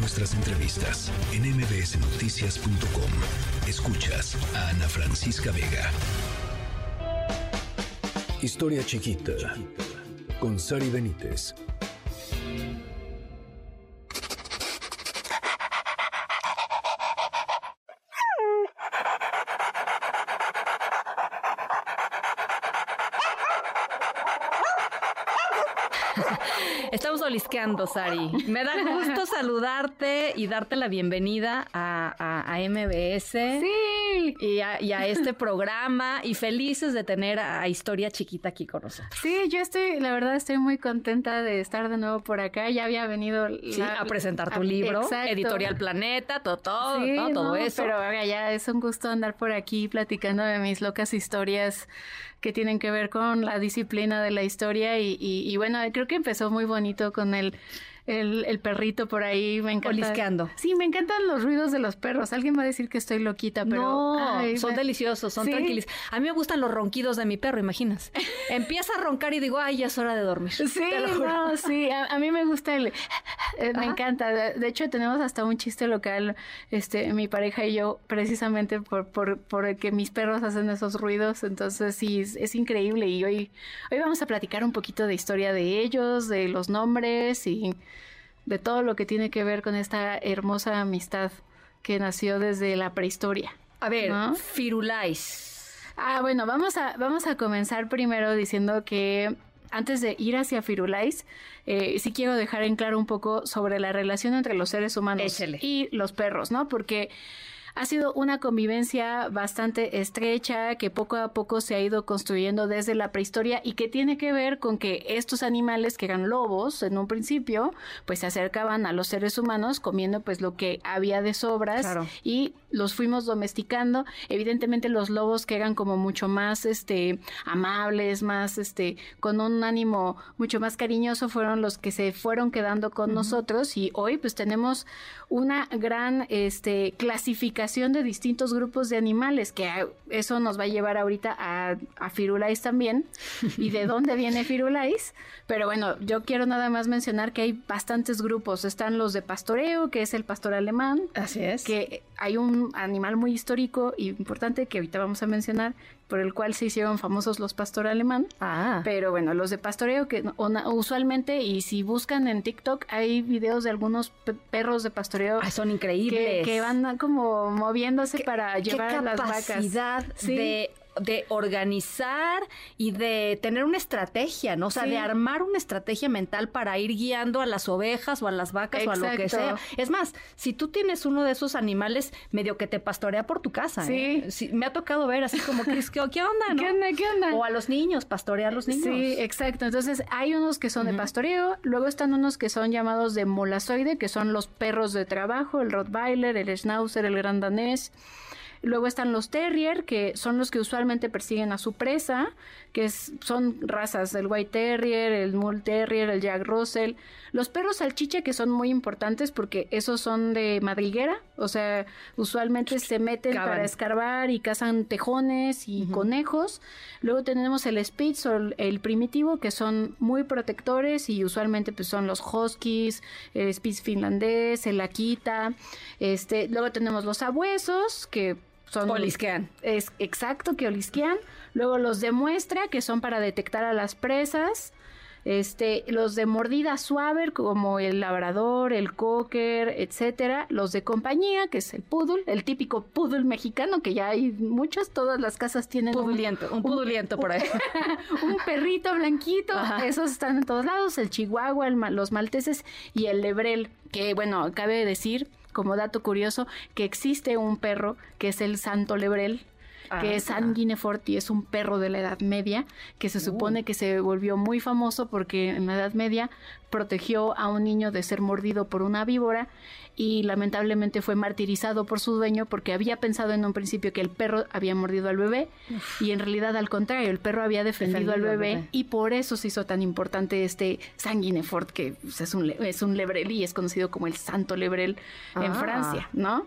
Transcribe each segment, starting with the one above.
nuestras entrevistas en mbsnoticias.com. Escuchas a Ana Francisca Vega. Historia chiquita con Sari Benítez. Estamos olisqueando, Sari. Me da gusto saludarte y darte la bienvenida a, a, MBS. Sí. Y a, este programa. Y felices de tener a, Historia Chiquita aquí con nosotros. Sí, yo estoy, la verdad, estoy muy contenta de estar de nuevo por acá. Ya había venido a presentar tu libro, Editorial Planeta, todo, todo, todo eso. Pero ya es un gusto andar por aquí platicando de mis locas historias que tienen que ver con la disciplina de la historia y, y, y bueno, creo que empezó muy bonito con el el, perrito por ahí, me encanta. Olisqueando. Sí, me encantan los ruidos de los perros. Alguien va a decir que estoy loquita, pero... No, son deliciosos, son tranquilos. A mí me gustan los ronquidos de mi perro, imaginas. Empieza a roncar y digo, ay, ya es hora de dormir. Sí, no, sí, a, mí me gusta el... Eh, me encanta. De, hecho, tenemos hasta un chiste local, este, mi pareja y yo, precisamente por, por, por que mis perros hacen esos ruidos. Entonces, sí, es, es increíble. Y hoy, hoy vamos a platicar un poquito de historia de ellos, de los nombres y de todo lo que tiene que ver con esta hermosa amistad que nació desde la prehistoria. A ver, Firulais. Ah, bueno, vamos a, vamos a comenzar primero diciendo que antes de ir hacia Firulais, eh, sí quiero dejar en claro un poco sobre la relación entre los seres humanos y los perros, ¿no? Porque ha sido una convivencia bastante estrecha que poco a poco se ha ido construyendo desde la prehistoria y que tiene que ver con que estos animales que eran lobos en un principio, pues se acercaban a los seres humanos comiendo pues lo que había de sobras y los fuimos domesticando. Evidentemente los lobos que eran como mucho más este amables, más este con un ánimo mucho más cariñoso fueron los que se fueron quedando con nosotros y hoy pues tenemos una gran este clasificación de distintos grupos de animales, que eso nos va a llevar ahorita a, a Firulais también, y de dónde viene Firulais. Pero bueno, yo quiero nada más mencionar que hay bastantes grupos. Están los de pastoreo, que es el pastor alemán. Así es. Que hay un animal muy histórico y importante que ahorita vamos a mencionar, por el cual se hicieron famosos los pastor alemán. Ah. Pero bueno, los de pastoreo que usualmente, y si buscan en TikTok, hay videos de algunos perros de pastoreo. Ah, son increíbles. Que, van como moviéndose para llevar a las vacas. de de organizar y de tener una estrategia, ¿no? O sea, de armar una estrategia mental para ir guiando a las ovejas o a las vacas o a lo que sea. Es más, si tú tienes uno de esos animales medio que te pastorea por tu casa, ¿eh? sí. me ha tocado ver así como que ¿qué, ¿qué onda, no? ¿Qué onda, qué onda? O a los niños, pastorear a los niños. Sí, exacto. Entonces, hay unos que son de pastoreo, luego están unos que son llamados de molazoide, que son los perros de trabajo, el Rottweiler, el Schnauzer, el Gran Danés. Luego están los terrier, que son los que usualmente persiguen a su presa, que son razas, el White Terrier, el Mull Terrier, el Jack Russell. Los perros salchicha, que son muy importantes porque esos son de madriguera, o sea, usualmente se meten para escarbar y cazan tejones y conejos. Luego tenemos el Spitz o el, primitivo, que son muy protectores y usualmente pues son los Huskies, el Spitz finlandés, el Akita. Este, luego tenemos los abuesos, que son... Olisquean. Es exacto, que olisquean. Luego los de muestra, que son para detectar a las presas. Este, los de mordida suave, como el labrador, el cocker, etcétera. Los de compañía, que es el poodle, el típico poodle mexicano, que ya hay muchas, todas las casas tienen puduliento, un, puduliento por ahí. un perrito blanquito, esos están en todos lados, el chihuahua, los malteses y el lebrel, que bueno, cabe decir como dato curioso, que existe un perro que es el Santo Lebrel, que es San Guineforti, es un perro de la Edad Media, que se supone uh. que se volvió muy famoso porque en la Edad Media protegió a un niño de ser mordido por una víbora y lamentablemente fue martirizado por su dueño porque había pensado en un principio que el perro había mordido al bebé y en realidad al contrario, el perro había defendido, al, bebé, y por eso se hizo tan importante este Sanguinefort que pues, es un, es un lebrel y es conocido como el santo lebrel en ah. Francia, ¿no?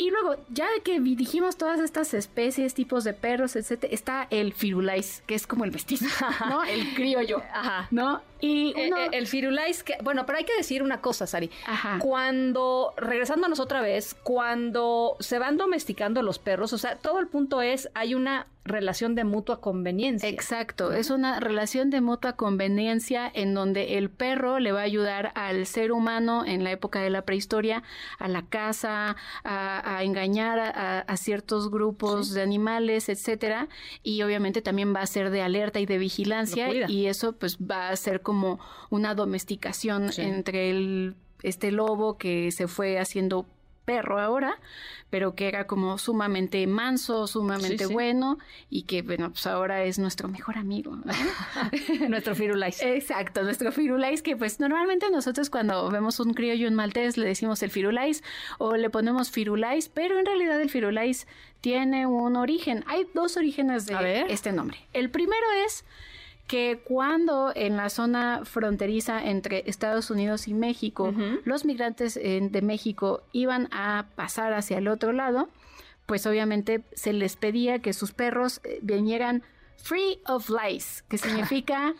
Y luego, ya que dijimos todas estas especies, tipos de perros, etcétera, está el firulais, que es como el vestido, ¿no? El criollo, Ajá. ¿no? Y eh, eh, el Firulais, que, bueno, pero hay que decir una cosa, Sari. Ajá. Cuando, regresándonos otra vez, cuando se van domesticando los perros, o sea, todo el punto es, hay una relación de mutua conveniencia. Exacto, es una relación de mutua conveniencia en donde el perro le va a ayudar al ser humano en la época de la prehistoria, a la caza, a, engañar a, ciertos grupos de animales, etcétera, y obviamente también va a ser de alerta y de vigilancia y eso pues va a ser como una domesticación entre el este lobo que se fue haciendo perro ahora, pero que era como sumamente manso, sumamente bueno y que, bueno, pues ahora es nuestro mejor amigo. nuestro Firulais. Exacto, nuestro Firulais, que pues normalmente nosotros cuando vemos un criollo y un maltés le decimos el Firulais o le ponemos Firulais, pero en realidad el Firulais tiene un origen. Hay dos orígenes de este nombre. El primero es que cuando en la zona fronteriza entre Estados Unidos y México, los migrantes eh, de México iban a pasar hacia el otro lado, pues obviamente se les pedía que sus perros eh, vinieran free of lice, que significa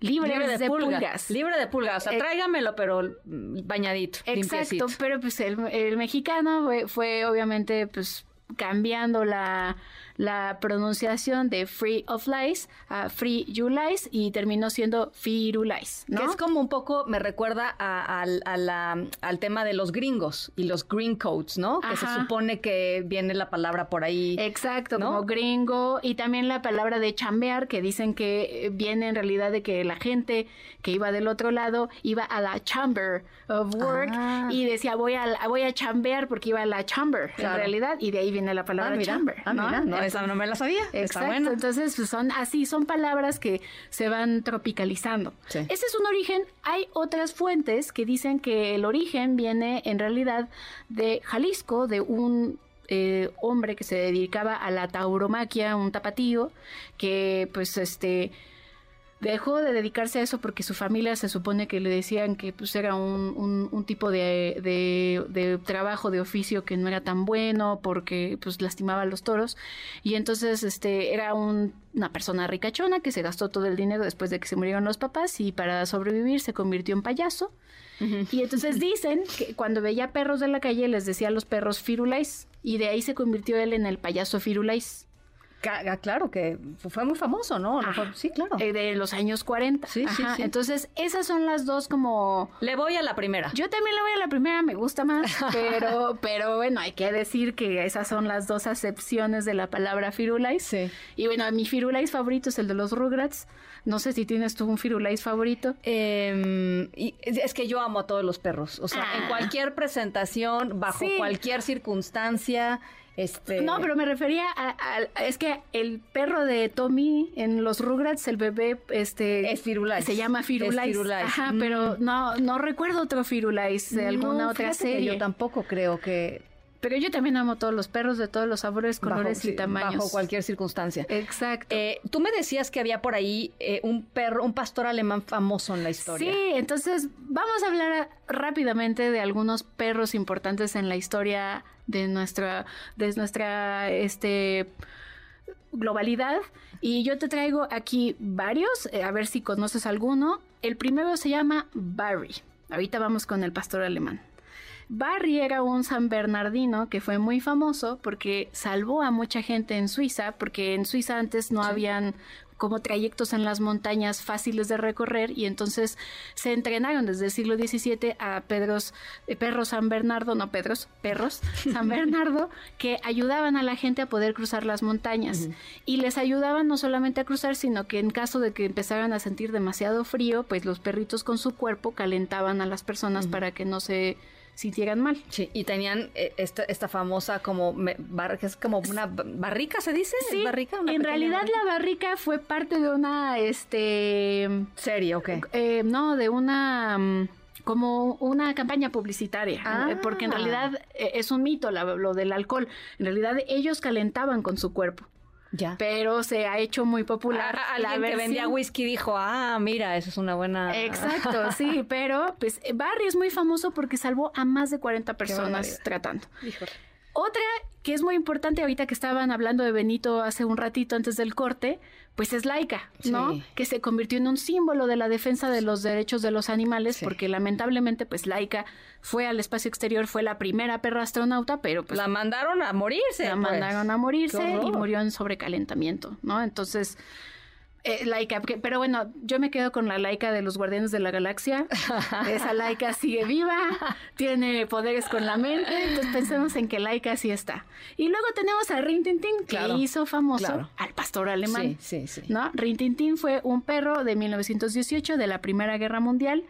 libre, de, pulgas. Libre de pulgas, o sea, tráigamelo, pero bañadito. Exacto, pero pues el, mexicano fue obviamente pues cambiando la la pronunciación de Free of Lies a Free You Lies y terminó siendo Firulais, ¿no? Que es como un poco, me recuerda al tema de los gringos y los green coats, ¿no? Que se supone que viene la palabra por ahí. Exacto, como gringo y también la palabra de chambear, que dicen que viene en realidad de que la gente que iba del otro lado iba a la chamber of work ah. y decía voy a voy a chambear porque iba a la chamber en realidad y de ahí viene la palabra ah, chamber. Ah, ¿no? Esa no me la sabía. Exacto. Entonces, pues, son así, son palabras que se van tropicalizando. Ese es un origen. Hay otras fuentes que dicen que el origen viene en realidad de Jalisco, de un eh, hombre que se dedicaba a la tauromaquia, un tapatío, que pues este dejó de dedicarse a eso porque su familia se supone que le decían que pues era un, un, tipo de, de, trabajo, de oficio que no era tan bueno porque pues lastimaba a los toros. Y entonces este era una persona ricachona que se gastó todo el dinero después de que se murieron los papás y para sobrevivir se convirtió en payaso. Y entonces dicen que cuando veía perros de la calle les decía a los perros firulais y de ahí se convirtió él en el payaso firulais. Ah, claro, que fue muy famoso, ¿no? sí, claro. Eh, de los años 40. Sí, sí, sí. Entonces, esas son las dos como... Le voy a la primera. Yo también le voy a la primera, me gusta más, pero, pero bueno, hay que decir que esas son las dos acepciones de la palabra firulais. Sí. Y bueno, mi firulais favorito es el de los Rugrats. No sé si tienes tú un firulais favorito. Em, y es que yo amo a todos los perros. O sea, en ah. cualquier presentación, bajo cualquier circunstancia... Este... No, pero me refería a, es que el perro de Tommy en los Rugrats, el bebé, este es Firulais. Se llama Firulais. Ajá, mm. pero no no recuerdo otro Firulais de alguna otra serie. yo tampoco creo que pero yo también amo todos los perros de todos los sabores, colores y tamaños. Bajo cualquier circunstancia. Exacto. Eh, tú me decías que había por ahí eh, un perro, un pastor alemán famoso en la historia. Sí, entonces vamos a hablar rápidamente de algunos perros importantes en la historia de nuestra, de nuestra, este globalidad y yo te traigo aquí varios, eh, a ver si conoces alguno. El primero se llama Barry. Ahorita vamos con el pastor alemán. Barry era un San Bernardino que fue muy famoso porque salvó a mucha gente en Suiza, porque en Suiza antes no habían como trayectos en las montañas fáciles de recorrer y entonces se entrenaron desde el siglo XVII a Pedros, eh, perros San Bernardo, no Pedros, perros San Bernardo, que ayudaban a la gente a poder cruzar las montañas. Y les ayudaban no solamente a cruzar, sino que en caso de que empezaran a sentir demasiado frío, pues los perritos con su cuerpo calentaban a las personas para que no se sintieran mal. Sí, y tenían eh, esta, esta famosa como, es como una barrica, ¿se dice? Sí, barrica, en realidad la barrica fue parte de una, este... Serie, ok. Eh, no, de una... Mm, como una campaña publicitaria, eh, porque en ah. realidad es un mito lo del alcohol. En realidad ellos calentaban con su cuerpo. Ya. Pero se ha hecho muy popular. Ah, alguien la que vendía whisky dijo, ah, mira, eso es una buena... Exacto, sí, pero pues Barry es muy famoso porque salvó a más de 40 personas tratando. Otra que es muy importante ahorita que estaban hablando de Benito hace un ratito antes del corte, pues es Laika, ¿no? Que se convirtió en un símbolo de la defensa de los derechos de los animales, porque lamentablemente, pues Laika fue al espacio exterior, fue la primera perra astronauta, pero pues... La mandaron a morirse. La pues. mandaron a morirse y murió en sobrecalentamiento, ¿no? Entonces eh, laica, pero bueno, yo me quedo con la laica de los Guardianes de la Galaxia. Esa laica sigue viva, tiene poderes con la mente, entonces pensemos en que laica sí está. Y luego tenemos a Rin Tin Tin, que hizo famoso al pastor alemán. Sí, sí, sí. ¿no? Rin Tin Tin fue un perro de 1918 de la Primera Guerra Mundial,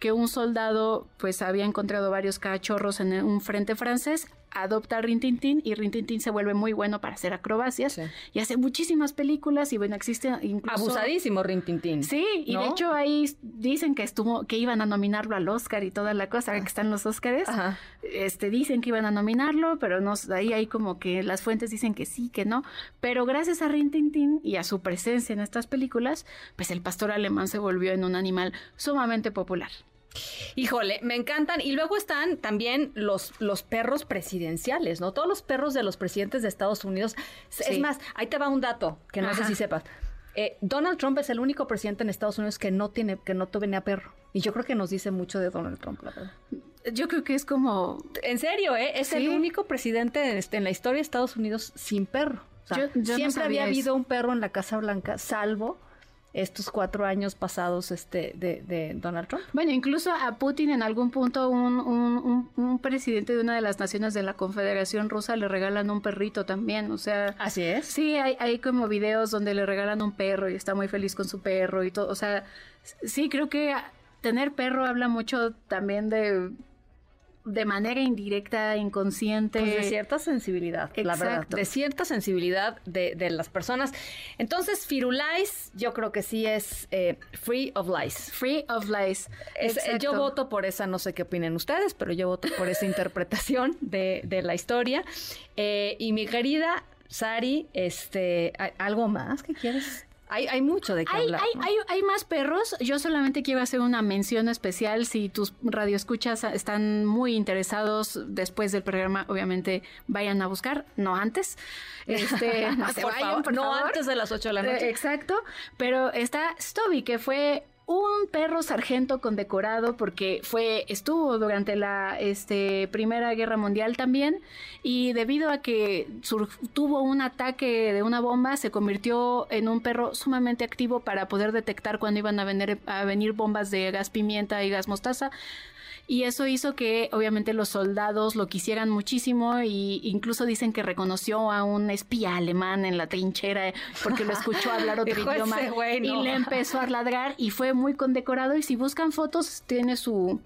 que un soldado pues había encontrado varios cachorros en un frente francés, adopta a Rintintín y Rintintín se vuelve muy bueno para hacer acrobacias y hace muchísimas películas y bueno, existe incluso... Abusadísimo Rintintín. Sí, y de hecho ahí dicen que estuvo, que iban a nominarlo al Oscar y toda la cosa, que están los Oscars. Este, dicen que iban a nominarlo, pero no, ahí hay como que las fuentes dicen que sí, que no. Pero gracias a Rintintín y a su presencia en estas películas, pues el pastor alemán se volvió en un animal sumamente popular. Híjole, me encantan. Y luego están también los, los perros presidenciales, ¿no? Todos los perros de los presidentes de Estados Unidos. Es más, ahí te va un dato que no sé si sepas. Eh, Donald Trump es el único presidente en Estados Unidos que no tiene, que no a perro. Y yo creo que nos dice mucho de Donald Trump, la verdad. Yo creo que es como. En serio, ¿eh? Es el único presidente este, en la historia de Estados Unidos sin perro. siempre había habido un perro en la Casa Blanca, salvo estos cuatro años pasados este, de, Donald Trump. Bueno, incluso a Putin en algún punto un, un, presidente de una de las naciones de la Confederación Rusa le regalan un perrito también, o sea... Así es. Sí, hay, hay como videos donde le regalan un perro y está muy feliz con su perro y todo, o sea, sí, creo que tener perro habla mucho también de de manera indirecta, inconsciente. Pues de cierta sensibilidad, la verdad. De cierta sensibilidad de, de, las personas. Entonces, Firulais, yo creo que sí es eh, Free of Lies. Free of Lies. Eh, yo voto por esa, no sé qué opinen ustedes, pero yo voto por esa interpretación de, de la historia. Eh, y mi querida Sari, este, ¿algo más que quieres hay, hay mucho de qué hay, hablar. Hay, hay, más perros. Yo solamente quiero hacer una mención especial. Si tus radioescuchas están muy interesados después del programa, obviamente vayan a buscar, no antes. Este, no se vayan, no antes de las 8 de la noche. exacto. Pero está Stubby, que fue un perro sargento condecorado porque fue estuvo durante la este, Primera Guerra Mundial también y debido a que tuvo un ataque de una bomba se convirtió en un perro sumamente activo para poder detectar cuando iban a venir, a venir bombas de gas pimienta y gas mostaza y eso hizo que obviamente los soldados lo quisieran muchísimo y incluso dicen que reconoció a un espía alemán en la trinchera porque lo escuchó hablar otro idioma y le empezó a ladrar y fue muy condecorado y si buscan fotos tiene su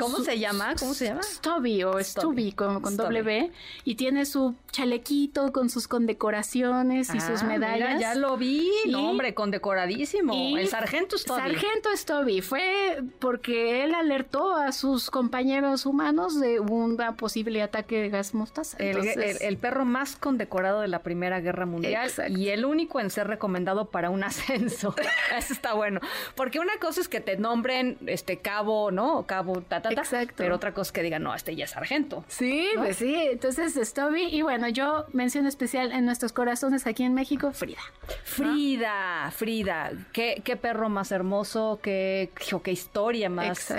¿Cómo se llama? ¿Cómo se llama? Stubby o Stubby con, con W. Y tiene su chalequito con sus condecoraciones y sus ah, medallas. ya lo vi. no, hombre, condecoradísimo. el sargento Stubby. Sargento Stubby. Fue porque él alertó a sus compañeros humanos de un posible ataque de gas mostaza. el, perro más condecorado de la Primera Guerra Mundial y el único en ser recomendado para un ascenso. Eso está bueno. Porque una cosa es que te nombren este cabo, ¿no? Cabo tata Exacto. Pero otra cosa que digan, no, este ya es sargento. Sí, pues sí. Entonces, Stubby. Y bueno, yo mención especial en nuestros corazones aquí en México, Frida. Frida, Frida. Qué, qué perro más hermoso, qué, qué historia más.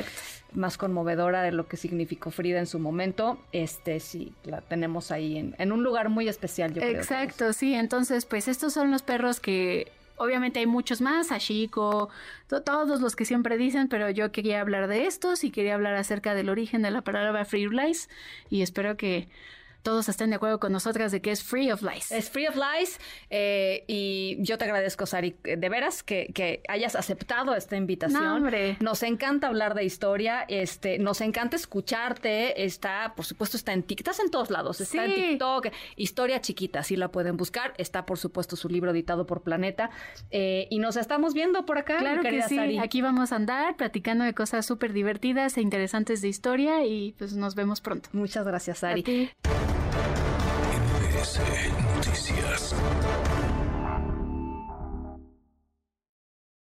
Más conmovedora de lo que significó Frida en su momento. Este sí, la tenemos ahí en, en un lugar muy especial, yo creo. Exacto, sí. Entonces, pues estos son los perros que Obviamente hay muchos más, Ashiko, todos los que siempre dicen, pero yo quería hablar de estos y quería hablar acerca del origen de la palabra Free Lies y espero que todos estén de acuerdo con nosotras de que es Free of Lies. Es Free of Lies eh, y yo te agradezco, Sari, de veras que, hayas aceptado esta invitación. hombre. Nos encanta hablar de historia, este, nos encanta escucharte, está, por supuesto, está en TikTok, estás en todos lados, está en TikTok, Historia Chiquita, sí la pueden buscar, está, por supuesto, su libro editado por Planeta eh, y nos estamos viendo por acá, claro que sí. Aquí vamos a andar platicando de cosas súper divertidas e interesantes de historia y pues nos vemos pronto. Muchas gracias, Sari. Noticias.